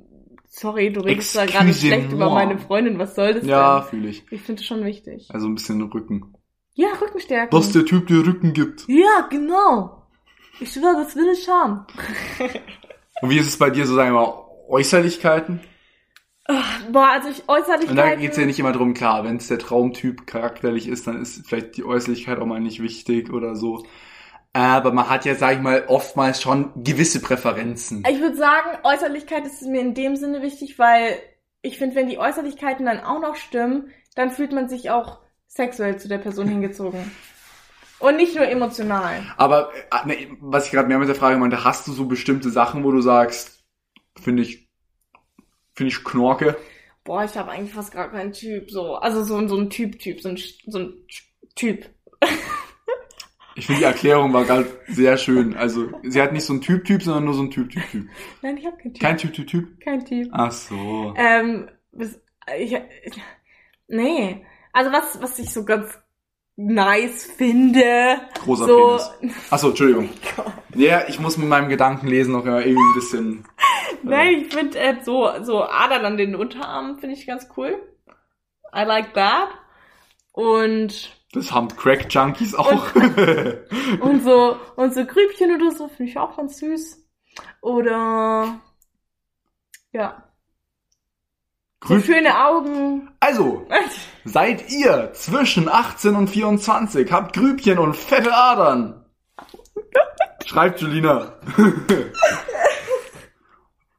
sorry, du redest da gerade schlecht über meine Freundin, was soll das Ja, denn? fühle ich. Ich finde das schon wichtig. Also ein bisschen Rücken. Ja, Rückenstärken. Dass der Typ dir Rücken gibt. ja, genau. Ich schwöre, das will ich haben. Und wie ist es bei dir so, sagen wir mal, Äußerlichkeiten? Boah, also ich äußerlich Und da geht's ja nicht immer drum, klar, wenn es der Traumtyp charakterlich ist, dann ist vielleicht die Äußerlichkeit auch mal nicht wichtig oder so. Aber man hat ja, sag ich mal, oftmals schon gewisse Präferenzen. Ich würde sagen, Äußerlichkeit ist mir in dem Sinne wichtig, weil ich finde, wenn die Äußerlichkeiten dann auch noch stimmen, dann fühlt man sich auch sexuell zu der Person hingezogen. Und nicht nur emotional. Aber ne, was ich gerade mehr mit der Frage meinte, hast du so bestimmte Sachen, wo du sagst, finde ich, finde ich Knorke? Boah, ich habe eigentlich fast gar keinen Typ, so. Also so, so ein Typ-Typ, so ein, so ein Typ. Ich finde die Erklärung war gerade sehr schön. Also sie hat nicht so einen Typ-Typ, sondern nur so einen Typ-Typ-Typ. Nein, ich habe keinen Typ. Kein Typ-Typ-Typ? Kein Typ. Ach so. Ähm, bis, ich, ich, nee. Also was, was ich so ganz nice finde. Großer so, Penis. Achso, Entschuldigung. Ja, ich muss mit meinem Gedankenlesen noch immer irgendwie ein bisschen. Nein, ich finde äh, so, so Adern an den Unterarmen finde ich ganz cool. I like that. Und, Das haben Crack-Junkies auch. und so, und so Grübchen oder so finde ich auch ganz süß. Oder, ja. So Grüß- schöne Augen. Also, seid ihr zwischen 18 und 24, habt Grübchen und fette Adern? Schreibt Julina.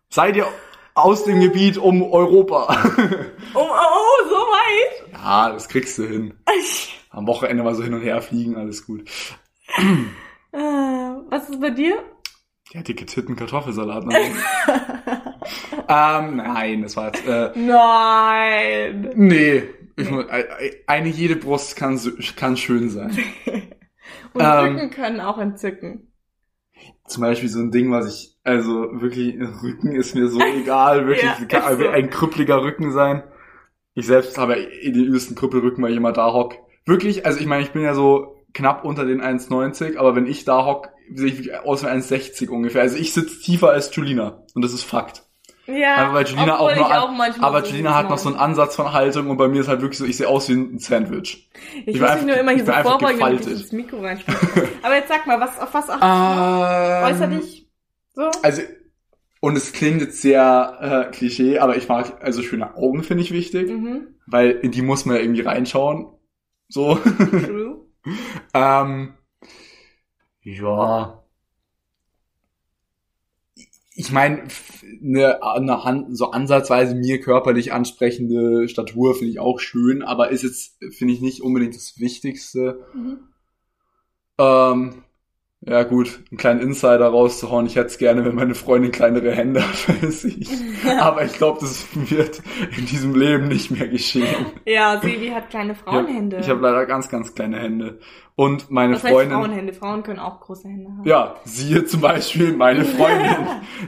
Seid ihr aus dem Gebiet um Europa? Oh, oh, so weit. Ja, das kriegst du hin. Am Wochenende mal so hin und her fliegen, alles gut. Äh, was ist bei dir? Ja, dicke Titten, Kartoffelsalat. Ähm, nein, das war jetzt, äh, Nein. nee. Ich eine jede Brust kann, kann schön sein. Und Ähm. Rücken können auch entzücken. Zum Beispiel so ein Ding, was ich, also wirklich, Rücken ist mir so egal, wirklich, Ja, kann ist so. ein krüppeliger Rücken sein. Ich selbst habe eh den übelsten Krüppelrücken, weil ich immer da hock. Wirklich, also ich meine, ich bin ja so knapp unter den 1,90, aber wenn ich da hock, sehe ich aus wie 1,60 ungefähr. Also ich sitze tiefer als Julina. Und das ist Fakt. Ja. Aber bei Julina auch nur auch manchmal Aber Julina hat noch so einen Ansatz von Haltung und bei mir ist halt wirklich so, ich sehe aus wie ein Sandwich. Ich, ich muss mich nur immer hier so vorbeugen, damit ich ins Mikro reinspreche. Aber jetzt sag mal, was, auf was achtest du? Ähm, Äußerlich? So? Also, und es klingt jetzt sehr äh, Klischee, aber ich mag, also schöne Augen finde ich wichtig, Mhm. weil in die muss man ja irgendwie reinschauen. So. True. ähm, ja. Ich meine, eine, eine Hand, so ansatzweise mir körperlich ansprechende Statur finde ich auch schön, aber ist jetzt, finde ich, nicht unbedingt das Wichtigste. Mhm. Ähm, ja gut, einen kleinen Insider rauszuhauen. Ich hätte es gerne, wenn meine Freundin kleinere Hände hat als ich. Aber ich glaube, das wird in diesem Leben nicht mehr geschehen. Ja, Sebi hat kleine Frauenhände. Ich habe leider ganz, ganz kleine Hände. Und meine Was heißt Freundin, Frauenhände? Frauen können auch große Hände haben. ja, siehe zum Beispiel meine Freundin,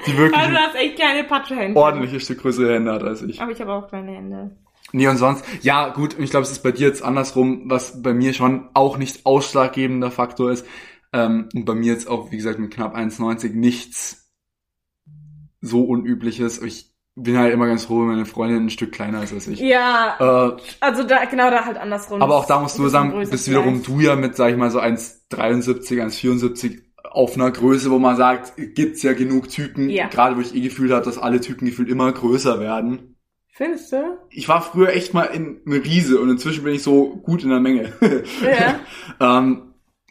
die wirklich Also du hast echt kleine Patschehände. ordentliches Stück größere Hände hat als ich. Aber ich habe auch kleine Hände. Nee, und sonst, ja, gut, ich glaube, es ist bei dir jetzt andersrum, was bei mir schon auch nicht ausschlaggebender Faktor ist. Ähm, und bei mir jetzt auch, wie gesagt, mit knapp 1,90 nichts so Unübliches. Ich bin halt immer ganz froh, wenn meine Freundin ein Stück kleiner ist als ich. Ja, Äh, also da, genau da halt andersrum. aber auch da musst du sagen, bist wiederum vielleicht. du ja mit, sag ich mal, so 1,73, 1,74 auf einer Größe, wo man sagt, gibt's ja genug Typen, Ja. gerade wo ich eh gefühlt habe, dass alle Typen gefühlt immer größer werden. Findest du? Ich war früher echt mal in eine Riese und inzwischen bin ich so gut in der Menge. Ja. ähm,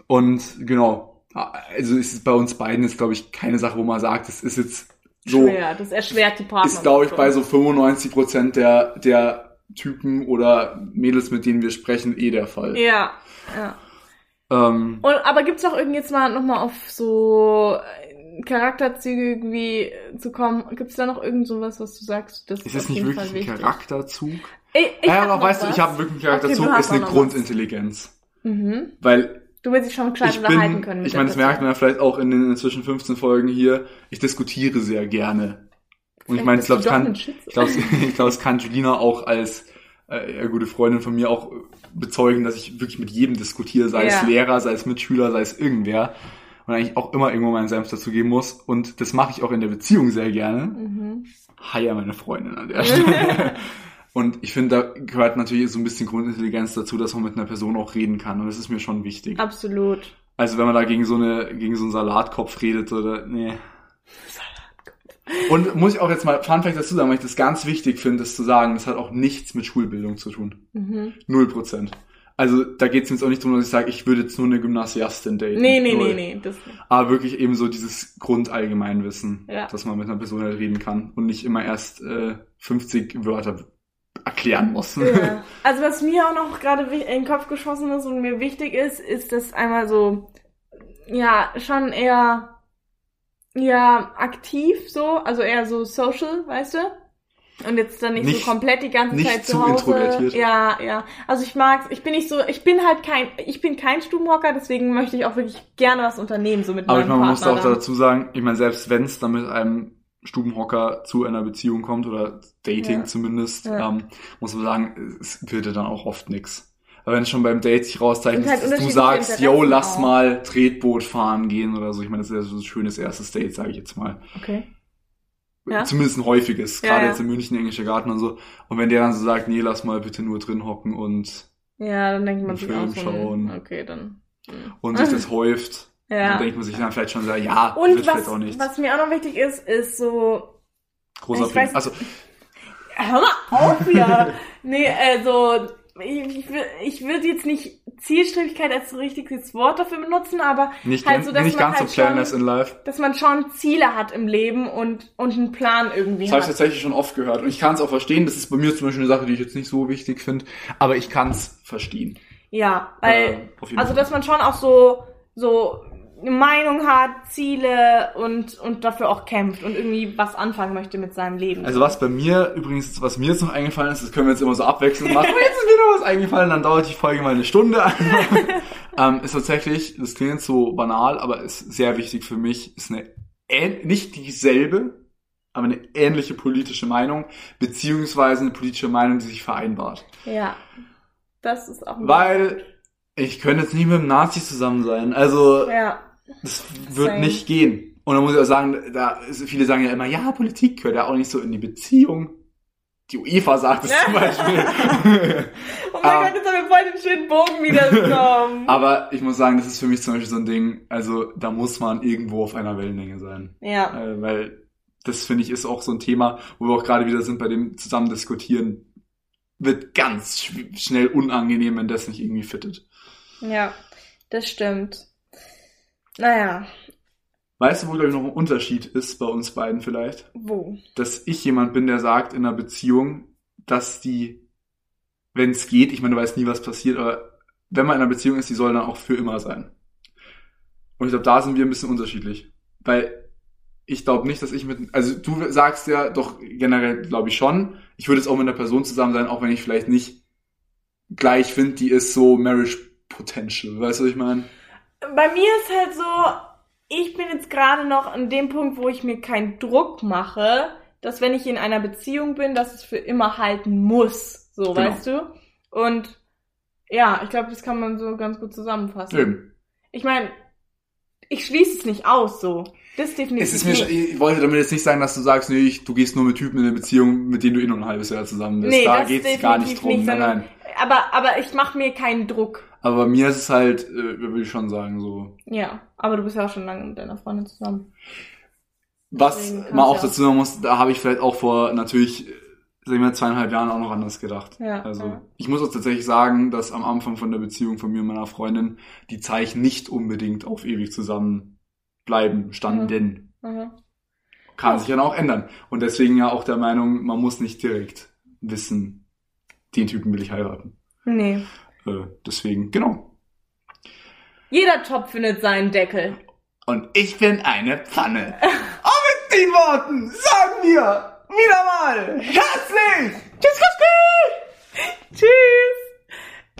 und genau, also ist es bei uns beiden jetzt, glaube ich, keine Sache, wo man sagt, es ist jetzt so, Schwer, das erschwert die Partner. ist, glaube ich, bei so 95 Prozent der, der Typen oder Mädels, mit denen wir sprechen, eh der Fall. Ja, ja. Ähm, Und, aber gibt's noch irgendwie jetzt mal nochmal auf so äh, Charakterzüge irgendwie zu kommen? Gibt's da noch irgend sowas, was du sagst? Das ist es auf nicht wirklich ein? Charakterzug? Ich, ich ja, noch weißt du, was. ich habe wirklich einen Okay, Charakterzug, du hast ist eine auch was. Grundintelligenz. Mhm. Weil Du willst dich schon gescheit unterhalten können. ich meine, das merkt man ja vielleicht auch in den inzwischen 15 Folgen hier, ich diskutiere sehr gerne. Und ich meine, ich glaube, es Vielleicht kann, ich glaube, ich glaube, es kann Julina auch als äh, gute Freundin von mir auch bezeugen, dass ich wirklich mit jedem diskutiere, sei es Ja. Lehrer, sei es Mitschüler, sei es irgendwer. Und eigentlich auch immer irgendwo meinen Senf dazu geben muss. Und das mache ich auch in der Beziehung sehr gerne. Mhm. Hi meine Freundin an der Stelle. Und ich finde, da gehört natürlich so ein bisschen Grundintelligenz dazu, dass man mit einer Person auch reden kann. Und das ist mir schon wichtig. Absolut. Also wenn man da gegen so eine, gegen so einen Salatkopf redet oder, nee. Und muss ich auch jetzt mal Fun Fact dazu sagen, weil ich das ganz wichtig finde, das zu sagen, das hat auch nichts mit Schulbildung zu tun. Mhm. Null Prozent. Also da geht es jetzt auch nicht darum, dass ich sage, ich würde jetzt nur eine Gymnasiastin daten. Nee, nee, Null. nee, nee. Das, Aber wirklich eben so dieses Grundallgemeinwissen, Ja. dass man mit einer Person halt reden kann und nicht immer erst äh, 50 Wörter erklären muss. ja. Also was mir auch noch gerade in den Kopf geschossen ist und mir wichtig ist, ist das einmal so, ja, schon eher, ja, aktiv so, also eher so social, weißt du? Und jetzt dann nicht, Nicht- so komplett die ganze nicht Zeit zu zu Hause. introvertiert. Ja, ja. Also ich mag's, ich bin nicht so, ich bin halt kein, ich bin kein Stubenhocker, deswegen möchte ich auch wirklich gerne was unternehmen, so mit Aber ich meinem meine, man muss Partner. auch dann. dazu sagen, ich meine, selbst wenn es dann mit einem Stubenhocker zu einer Beziehung kommt oder Dating Ja. zumindest, Ja. ähm, muss man sagen, es wird ja dann auch oft nix. Aber wenn es schon beim Date sich rauszeichnet, halt dass du sagst, yo, lass auch. mal Tretboot fahren gehen oder so. Ich meine, das ist ja so ein schönes erstes Date, sage ich jetzt mal. Okay. Ja. Zumindest ein häufiges, gerade jetzt in München, englischer Garten und so. Und wenn der dann so sagt, nee, lass mal bitte nur drin hocken und, Ja, dann denkt man sich Film auch so, schauen. okay, dann. hm. und sich das häuft, Ja. dann denkt man sich dann vielleicht schon, so, ja, Und wird was, vielleicht auch nichts. was mir auch noch wichtig ist, ist so, Großer ich weiß- Also, hör mal auf hier. nee, also, ich, ich, ich würde jetzt nicht Zielstrebigkeit als so richtiges Wort dafür benutzen, aber Nicht, halt so, dass nicht man ganz halt so schon, in life. dass man schon Ziele hat im Leben und, und einen Plan irgendwie Das habe ich hat. tatsächlich schon oft gehört. Und ich kann es auch verstehen. Das ist bei mir zum Beispiel eine Sache, die ich jetzt nicht so wichtig finde. Aber ich kann es verstehen. Ja, weil, Äh, also dass man schon auch so, so Meinung hat, Ziele und, und dafür auch kämpft und irgendwie was anfangen möchte mit seinem Leben. Also was bei mir übrigens, was mir jetzt noch eingefallen ist, das können wir jetzt immer so abwechselnd machen. Aber jetzt ist mir noch was eingefallen, dann dauert die Folge mal eine Stunde. ähm, ist tatsächlich, das klingt jetzt so banal, aber ist sehr wichtig für mich, ist eine ähn- nicht dieselbe, aber eine ähnliche politische Meinung, beziehungsweise eine politische Meinung, die sich vereinbart. ja. Das ist auch ein Weil ich könnte jetzt nicht mit einem Nazi zusammen sein. Also Ja. das wird Same. nicht gehen. Und dann muss ich auch sagen, da ist, viele sagen ja immer, ja, Politik gehört ja auch nicht so in die Beziehung. Die UEFA sagt es zum Beispiel. Oh mein Ah. Gott, jetzt haben wir voll den schönen Bogen wiedergekommen. Aber ich muss sagen, das ist für mich zum Beispiel so ein Ding, also da muss man irgendwo auf einer Wellenlänge sein. ja. Äh, weil das finde ich ist auch so ein Thema, wo wir auch gerade wieder sind bei dem zusammen diskutieren, wird ganz sch schnell unangenehm, wenn das nicht irgendwie fittet. Ja. Das stimmt. Naja. Weißt du, wo glaube ich noch ein Unterschied ist bei uns beiden vielleicht? Wo? dass ich jemand bin, der sagt in einer Beziehung, dass die, wenn es geht, ich meine, du weißt nie, was passiert, aber wenn man in einer Beziehung ist, die soll dann auch für immer sein. Und ich glaube, da sind wir ein bisschen unterschiedlich. Weil ich glaube nicht, dass ich mit, also du sagst ja doch generell, glaube ich schon, ich würde jetzt auch mit einer Person zusammen sein, auch wenn ich vielleicht nicht gleich finde, die ist so Marriage Potential. Weißt du, was ich meine? Bei mir ist halt so, ich bin jetzt gerade noch an dem Punkt, wo ich mir keinen Druck mache, dass wenn ich in einer Beziehung bin, dass es für immer halten muss. So, Genau. weißt du? Und ja, ich glaube, das kann man so ganz gut zusammenfassen. Eben. Ich meine, ich schließe es nicht aus, so. Das definitiv Es ist mir, nicht. ich wollte damit jetzt nicht sagen, dass du sagst, nee, ich, du gehst nur mit Typen in eine Beziehung, mit denen du eh nur ein halbes Jahr zusammen bist. Nee, da das geht's gar nicht drum. nicht, nein, nein. Aber, aber ich mache mir keinen Druck. Aber bei mir ist es halt, äh, würde ich schon sagen, so. Ja, aber du bist ja auch schon lange mit deiner Freundin zusammen. Was man auch dazu sagen muss, da habe ich vielleicht auch vor natürlich, sagen wir, zweieinhalb Jahren auch noch anders gedacht. Ja, Also ja. ich muss auch tatsächlich sagen, dass am Anfang von der Beziehung von mir und meiner Freundin die Zeichen nicht unbedingt auf ewig zusammen bleiben standen. Mhm. Kann Ja. sich ja auch ändern. Und deswegen ja auch der Meinung, man muss nicht direkt wissen, den Typen will ich heiraten. Nee. Äh, deswegen, genau. Jeder Topf findet seinen Deckel. Und ich bin eine Pfanne. Und mit den Worten sagen wir wieder mal herzlich Tschüss, Tschüss, Tschüss. Tschüss!